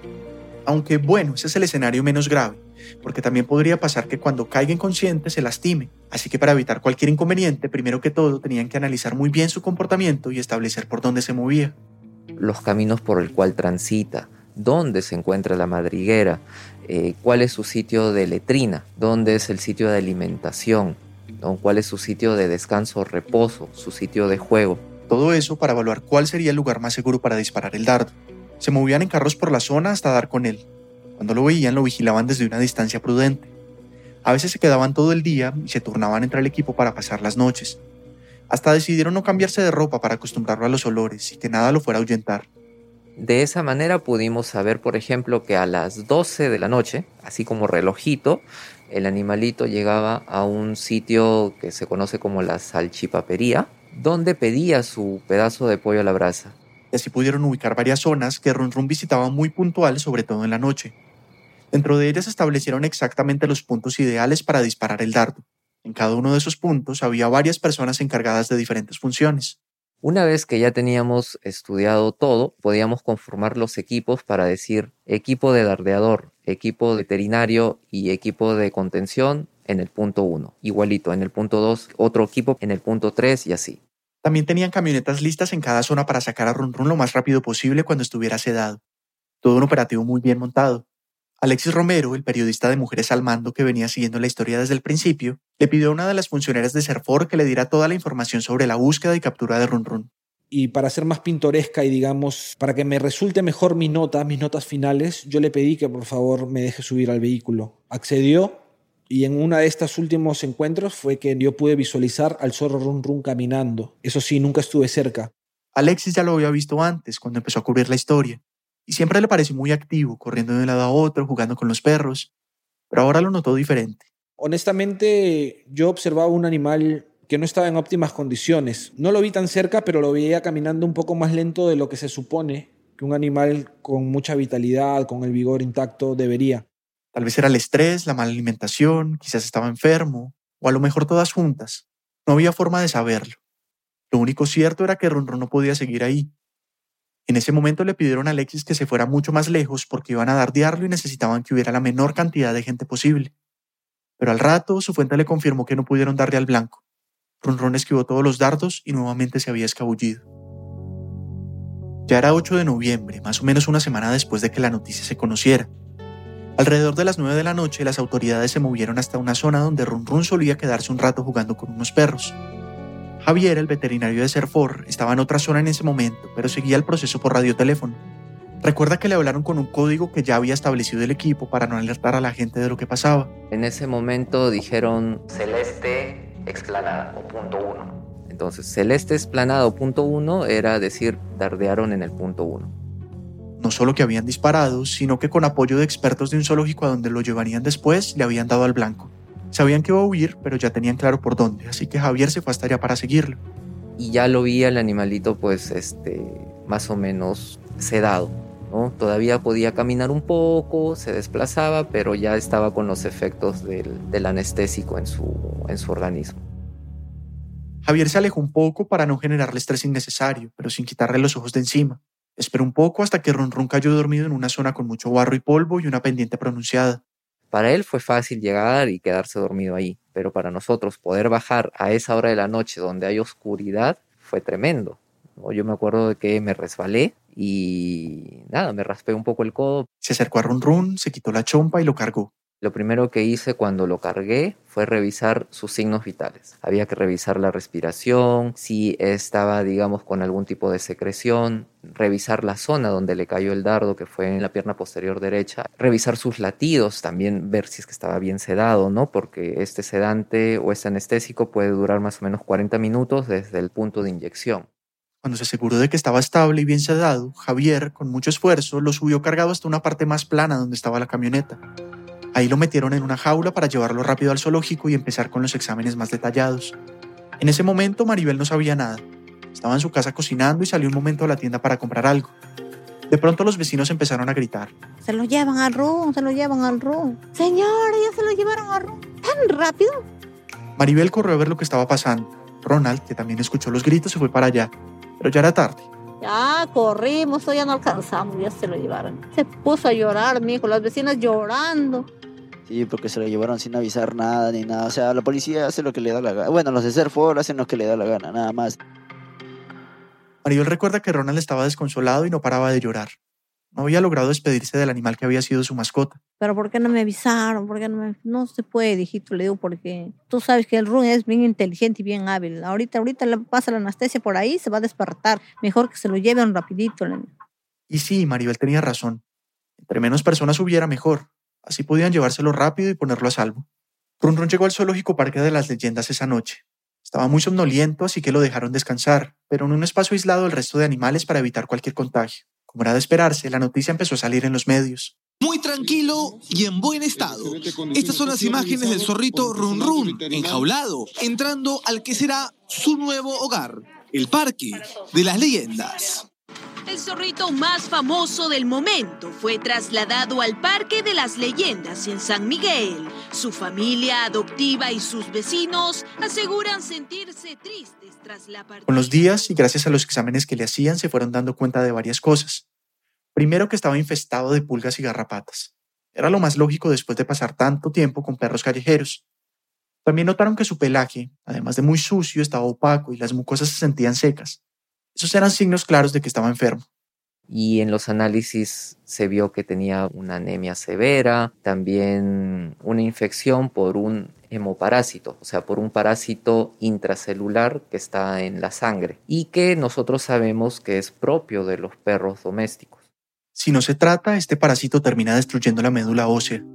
Aunque bueno, ese es el escenario menos grave porque también podría pasar que cuando caiga inconsciente se lastime. Así que para evitar cualquier inconveniente, primero que todo tenían que analizar muy bien su comportamiento y establecer por dónde se movía. Los caminos por el cual transita, dónde se encuentra la madriguera, eh, cuál es su sitio de letrina, dónde es el sitio de alimentación, cuál es su sitio de descanso o reposo, su sitio de juego. Todo eso para evaluar cuál sería el lugar más seguro para disparar el dardo. Se movían en carros por la zona hasta dar con él, cuando lo veían, lo vigilaban desde una distancia prudente. A veces se quedaban todo el día y se turnaban entre el equipo para pasar las noches. Hasta decidieron no cambiarse de ropa para acostumbrarlo a los olores y que nada lo fuera a ahuyentar. De esa manera pudimos saber, por ejemplo, que a las 12 de la noche, así como relojito, el animalito llegaba a un sitio que se conoce como la salchipapería, donde pedía su pedazo de pollo a la brasa. Y así pudieron ubicar varias zonas que Run Run visitaba muy puntual, sobre todo en la noche. Dentro de ellas establecieron exactamente los puntos ideales para disparar el dardo. En cada uno de esos puntos había varias personas encargadas de diferentes funciones. Una vez que ya teníamos estudiado todo, podíamos conformar los equipos para decir equipo de dardeador, equipo veterinario y equipo de contención en el punto 1. Igualito, en el punto 2, otro equipo en el punto 3 y así. También tenían camionetas listas en cada zona para sacar a Run Run lo más rápido posible cuando estuviera sedado. Todo un operativo muy bien montado. Alexis Romero, el periodista de Mujeres al Mando que venía siguiendo la historia desde el principio, le pidió a una de las funcionarias de Serfor que le diera toda la información sobre la búsqueda y captura de Run Run. Y para ser más pintoresca y digamos, para que me resulte mejor mi nota, mis notas finales, yo le pedí que por favor me deje subir al vehículo. Accedió y en uno de estos últimos encuentros fue que yo pude visualizar al zorro Run Run caminando. Eso sí, nunca estuve cerca. Alexis ya lo había visto antes, cuando empezó a cubrir la historia y siempre le pareció muy activo, corriendo de un lado a otro, jugando con los perros, pero ahora lo notó diferente. Honestamente, yo observaba un animal que no estaba en óptimas condiciones. No lo vi tan cerca, pero lo veía caminando un poco más lento de lo que se supone que un animal con mucha vitalidad, con el vigor intacto, debería. Tal vez era el estrés, la mala alimentación, quizás estaba enfermo, o a lo mejor todas juntas. No había forma de saberlo. Lo único cierto era que Ronron no podía seguir ahí, en ese momento le pidieron a Alexis que se fuera mucho más lejos porque iban a dardearlo y necesitaban que hubiera la menor cantidad de gente posible. Pero al rato su fuente le confirmó que no pudieron darle al blanco. Ronron esquivó todos los dardos y nuevamente se había escabullido. Ya era 8 de noviembre, más o menos una semana después de que la noticia se conociera. Alrededor de las 9 de la noche, las autoridades se movieron hasta una zona donde Run solía quedarse un rato jugando con unos perros. Javier, el veterinario de Serfor, estaba en otra zona en ese momento, pero seguía el proceso por radioteléfono. Recuerda que le hablaron con un código que ya había establecido el equipo para no alertar a la gente de lo que pasaba. En ese momento dijeron celeste explanada o punto uno. Entonces, celeste explanada o punto uno era decir, dardearon en el punto uno. No solo que habían disparado, sino que con apoyo de expertos de un zoológico a donde lo llevarían después, le habían dado al blanco. Sabían que iba a huir, pero ya tenían claro por dónde, así que Javier se fue hasta allá para seguirlo. Y ya lo vi el animalito, pues, este, más o menos sedado, ¿no? Todavía podía caminar un poco, se desplazaba, pero ya estaba con los efectos del, anestésico en su, en su organismo. Javier se alejó un poco para no generarle estrés innecesario, pero sin quitarle los ojos de encima. Esperó un poco hasta que Ron Ron cayó dormido en una zona con mucho barro y polvo y una pendiente pronunciada. Para él fue fácil llegar y quedarse dormido ahí, pero para nosotros poder bajar a esa hora de la noche donde hay oscuridad fue tremendo. Yo me acuerdo de que me resbalé y nada, me raspé un poco el codo. Se acercó a Run, se quitó la chompa y lo cargó. Lo primero que hice cuando lo cargué fue revisar sus signos vitales. Había que revisar la respiración, si estaba, digamos, con algún tipo de secreción, revisar la zona donde le cayó el dardo, que fue en la pierna posterior derecha, revisar sus latidos, también ver si es que estaba bien sedado, ¿no? Porque este sedante o este anestésico puede durar más o menos 40 minutos desde el punto de inyección. Cuando se aseguró de que estaba estable y bien sedado, Javier, con mucho esfuerzo, lo subió cargado hasta una parte más plana donde estaba la camioneta. Ahí lo metieron en una jaula para llevarlo rápido al zoológico y empezar con los exámenes más detallados. En ese momento Maribel no sabía nada. Estaba en su casa cocinando y salió un momento a la tienda para comprar algo. De pronto los vecinos empezaron a gritar. Se lo llevan al room, se lo llevan al room. Señora, ya se lo llevaron al room. ¿Tan rápido? Maribel corrió a ver lo que estaba pasando. Ronald, que también escuchó los gritos, se fue para allá. Pero ya era tarde. Ya corrimos, ya no alcanzamos, ya se lo llevaron. Se puso a llorar, mijo, las vecinas llorando. Sí, porque se lo llevaron sin avisar nada ni nada. O sea, la policía hace lo que le da la gana. Bueno, los de Serfor hacen lo que le da la gana, nada más. Maribel recuerda que Ronald estaba desconsolado y no paraba de llorar. No había logrado despedirse del animal que había sido su mascota. Pero ¿por qué no me avisaron? ¿Por qué no me... No se puede, hijito, le digo, porque tú sabes que el Run es bien inteligente y bien hábil. Ahorita, ahorita le pasa la anestesia por ahí, se va a despertar. Mejor que se lo lleven rapidito. Y sí, Maribel tenía razón. Entre menos personas hubiera, mejor. Así podían llevárselo rápido y ponerlo a salvo. Run Run llegó al zoológico Parque de las Leyendas esa noche. Estaba muy somnoliento, así que lo dejaron descansar, pero en un espacio aislado del resto de animales para evitar cualquier contagio. Como era de esperarse, la noticia empezó a salir en los medios. Muy tranquilo y en buen estado. Estas son las imágenes del zorrito Run Run, enjaulado, entrando al que será su nuevo hogar, el Parque de las Leyendas. El zorrito más famoso del momento fue trasladado al Parque de las Leyendas en San Miguel. Su familia adoptiva y sus vecinos aseguran sentirse tristes tras la partida. Con los días y gracias a los exámenes que le hacían se fueron dando cuenta de varias cosas. Primero que estaba infestado de pulgas y garrapatas. Era lo más lógico después de pasar tanto tiempo con perros callejeros. También notaron que su pelaje, además de muy sucio, estaba opaco y las mucosas se sentían secas. Esos eran signos claros de que estaba enfermo. Y en los análisis se vio que tenía una anemia severa, también una infección por un hemoparásito, o sea, por un parásito intracelular que está en la sangre y que nosotros sabemos que es propio de los perros domésticos. Si no se trata, este parásito termina destruyendo la médula ósea.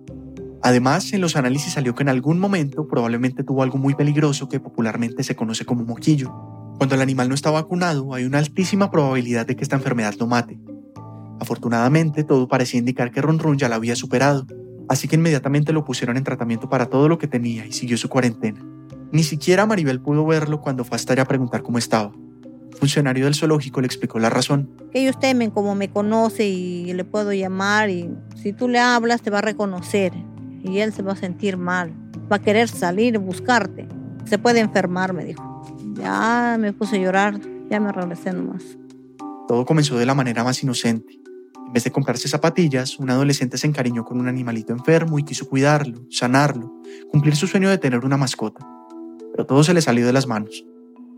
Además, en los análisis salió que en algún momento probablemente tuvo algo muy peligroso que popularmente se conoce como moquillo. Cuando el animal no está vacunado, hay una altísima probabilidad de que esta enfermedad lo mate. Afortunadamente, todo parecía indicar que Ron ya la había superado, así que inmediatamente lo pusieron en tratamiento para todo lo que tenía y siguió su cuarentena. Ni siquiera Maribel pudo verlo cuando fue hasta allá a preguntar cómo estaba. Funcionario del zoológico le explicó la razón. Ellos temen como me conoce y le puedo llamar y si tú le hablas te va a reconocer y él se va a sentir mal. Va a querer salir buscarte. Se puede enfermar, me dijo. Ya me puse a llorar, ya me regresé nomás. Todo comenzó de la manera más inocente. En vez de comprarse zapatillas, un adolescente se encariñó con un animalito enfermo y quiso cuidarlo, sanarlo, cumplir su sueño de tener una mascota. Pero todo se le salió de las manos.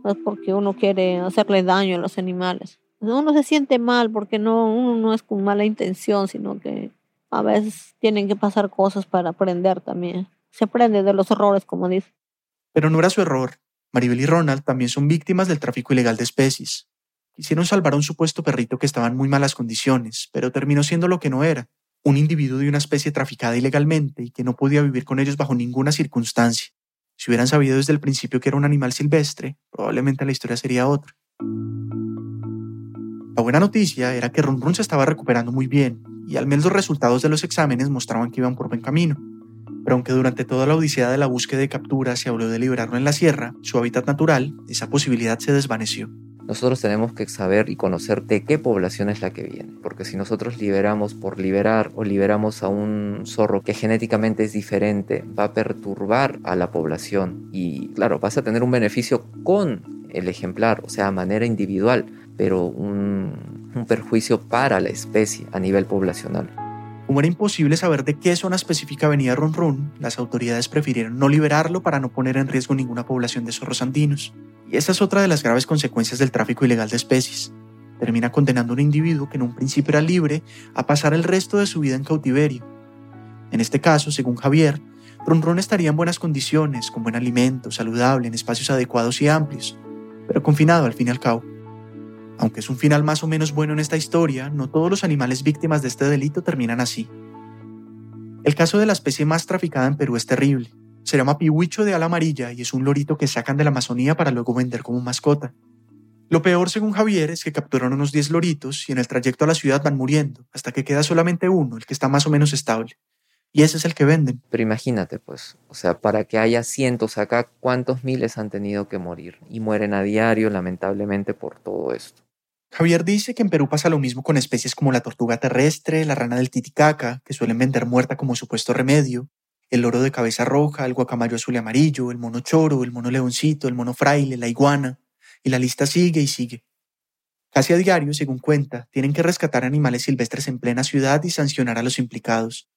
Es porque uno quiere hacerle daño a los animales. Uno se siente mal porque no, uno no es con mala intención, sino que a veces tienen que pasar cosas para aprender también. Se aprende de los errores, como dice. Pero no era su error. Maribel y Ronald también son víctimas del tráfico ilegal de especies. Quisieron salvar a un supuesto perrito que estaba en muy malas condiciones, pero terminó siendo lo que no era, un individuo de una especie traficada ilegalmente y que no podía vivir con ellos bajo ninguna circunstancia. Si hubieran sabido desde el principio que era un animal silvestre, probablemente la historia sería otra. La buena noticia era que Ron Ron se estaba recuperando muy bien, y al menos los resultados de los exámenes mostraban que iban por buen camino. Pero aunque durante toda la odisea de la búsqueda de captura se habló de liberarlo en la sierra, su hábitat natural, esa posibilidad se desvaneció. Nosotros tenemos que saber y conocer de qué población es la que viene, porque si nosotros liberamos por liberar o liberamos a un zorro que genéticamente es diferente, va a perturbar a la población y claro, vas a tener un beneficio con el ejemplar, o sea, a manera individual, pero un perjuicio para la especie a nivel poblacional. Como era imposible saber de qué zona específica venía Ron Ron, las autoridades prefirieron no liberarlo para no poner en riesgo ninguna población de zorros andinos. Y esa es otra de las graves consecuencias del tráfico ilegal de especies. Termina condenando a un individuo que en un principio era libre a pasar el resto de su vida en cautiverio. En este caso, según Javier, Ron Ron estaría en buenas condiciones, con buen alimento, saludable, en espacios adecuados y amplios, pero confinado al fin y al cabo. Aunque es un final más o menos bueno en esta historia, no todos los animales víctimas de este delito terminan así. El caso de la especie más traficada en Perú es terrible. Se llama pihuicho de ala amarilla y es un lorito que sacan de la Amazonía para luego vender como mascota. Lo peor, según Javier, es que capturaron unos 10 loritos y en el trayecto a la ciudad van muriendo, hasta que queda solamente uno, el que está más o menos estable. Y ese es el que venden. Pero imagínate, pues, o sea, para que haya cientos acá, ¿cuántos miles han tenido que morir? Y mueren a diario, lamentablemente, por todo esto. Javier dice que en Perú pasa lo mismo con especies como la tortuga terrestre, la rana del Titicaca, que suelen vender muerta como supuesto remedio, el loro de cabeza roja, el guacamayo azul y amarillo, el mono choro, el mono leoncito, el mono fraile, la iguana, y la lista sigue y sigue. Casi a diario, según cuenta, tienen que rescatar animales silvestres en plena ciudad y sancionar a los implicados.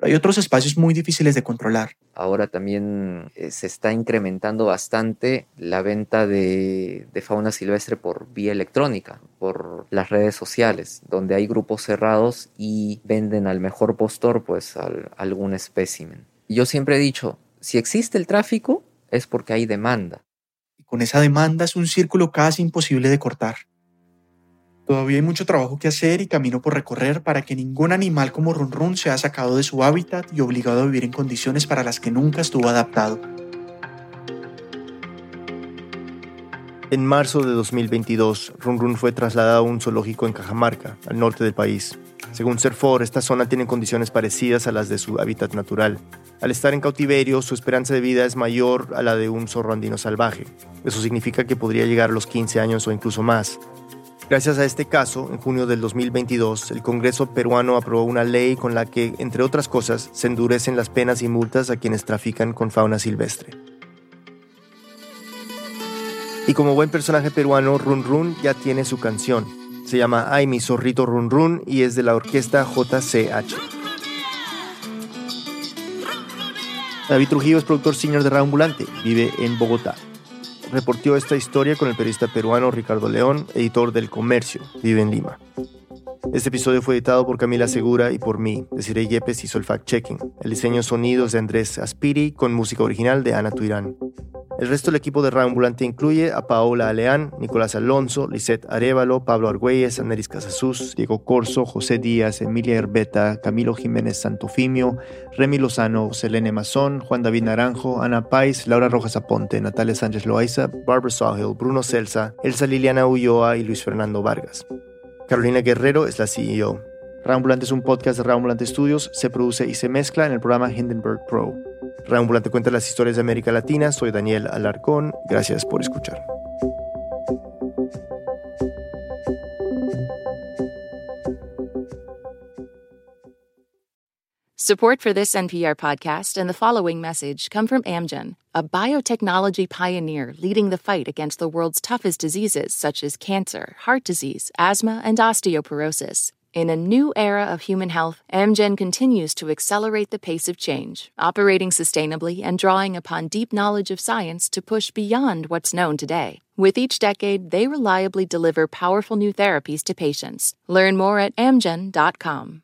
Pero hay otros espacios muy difíciles de controlar. Ahora también eh, se está incrementando bastante la venta de, de, fauna silvestre por vía electrónica, por las redes sociales, donde hay grupos cerrados y venden al mejor postor pues al, algún espécimen. Yo siempre he dicho, si existe el tráfico es porque hay demanda. Y con esa demanda es un círculo casi imposible de cortar. Todavía hay mucho trabajo que hacer y camino por recorrer para que ningún animal como Run Run sea sacado de su hábitat y obligado a vivir en condiciones para las que nunca estuvo adaptado. En marzo de 2022, Run Run fue trasladado a un zoológico en Cajamarca, al norte del país. Según Serfor, esta zona tiene condiciones parecidas a las de su hábitat natural. Al estar en cautiverio, su esperanza de vida es mayor a la de un zorro andino salvaje. Eso significa que podría llegar a los 15 años o incluso más. Gracias a este caso, en junio del 2022, el Congreso peruano aprobó una ley con la que, entre otras cosas, se endurecen las penas y multas a quienes trafican con fauna silvestre. Y como buen personaje peruano, Run Run ya tiene su canción. Se llama Ay, mi zorrito Run Run y es de la orquesta JCH. David Trujillo es productor senior de Ambulante, vive en Bogotá reportó esta historia con el periodista peruano Ricardo León, editor del Comercio, vive en Lima. Este episodio fue editado por Camila Segura y por mí. Desiree Yepes hizo el fact-checking. El diseño sonidos de Andrés Aspiri con música original de Ana Tuirán. El resto del equipo de Ambulante incluye a Paola Aleán, Nicolás Alonso, Lisette Arevalo, Pablo Argüelles, Aneris Casasus, Diego Corso, José Díaz, Emilia Herbeta, Camilo Jiménez Santofimio, Remy Lozano, Selene Mazón, Juan David Naranjo, Ana Pais, Laura Rojas Aponte, Natalia Sánchez Loaiza, Barbara Sawhill, Bruno Celsa, Elsa Liliana Ulloa y Luis Fernando Vargas. Carolina Guerrero es la CEO. Rambulante es un podcast de Rambulante Studios, se produce y se mezcla en el programa Hindenburg Pro. Rambulante cuenta las historias de América Latina, soy Daniel Alarcón, gracias por escuchar. Support for this NPR podcast and the following message come from Amgen, a biotechnology pioneer leading the fight against the world's toughest diseases such as cancer, heart disease, asthma, and osteoporosis. In a new era of human health, Amgen continues to accelerate the pace of change, operating sustainably and drawing upon deep knowledge of science to push beyond what's known today. With each decade, they reliably deliver powerful new therapies to patients. Learn more at amgen.com.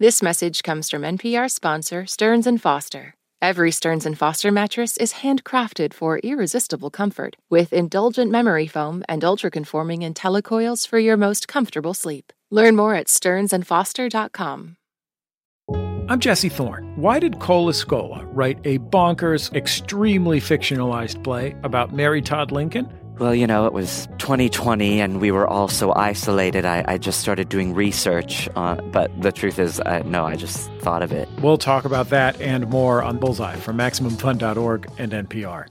This message comes from NPR sponsor Stearns and Foster. Every Stearns and Foster mattress is handcrafted for irresistible comfort with indulgent memory foam and ultra-conforming IntelliCoils for your most comfortable sleep. Learn more at stearnsandfoster.com. I'm Jesse Thorne. Why did Cola Scola write a bonkers, extremely fictionalized play about Mary Todd Lincoln? Well, you know, it was 2020 and we were all so isolated. I, I just started doing research. On, but the truth is, I, no, I just thought of it. We'll talk about that and more on Bullseye from MaximumFun.org and NPR.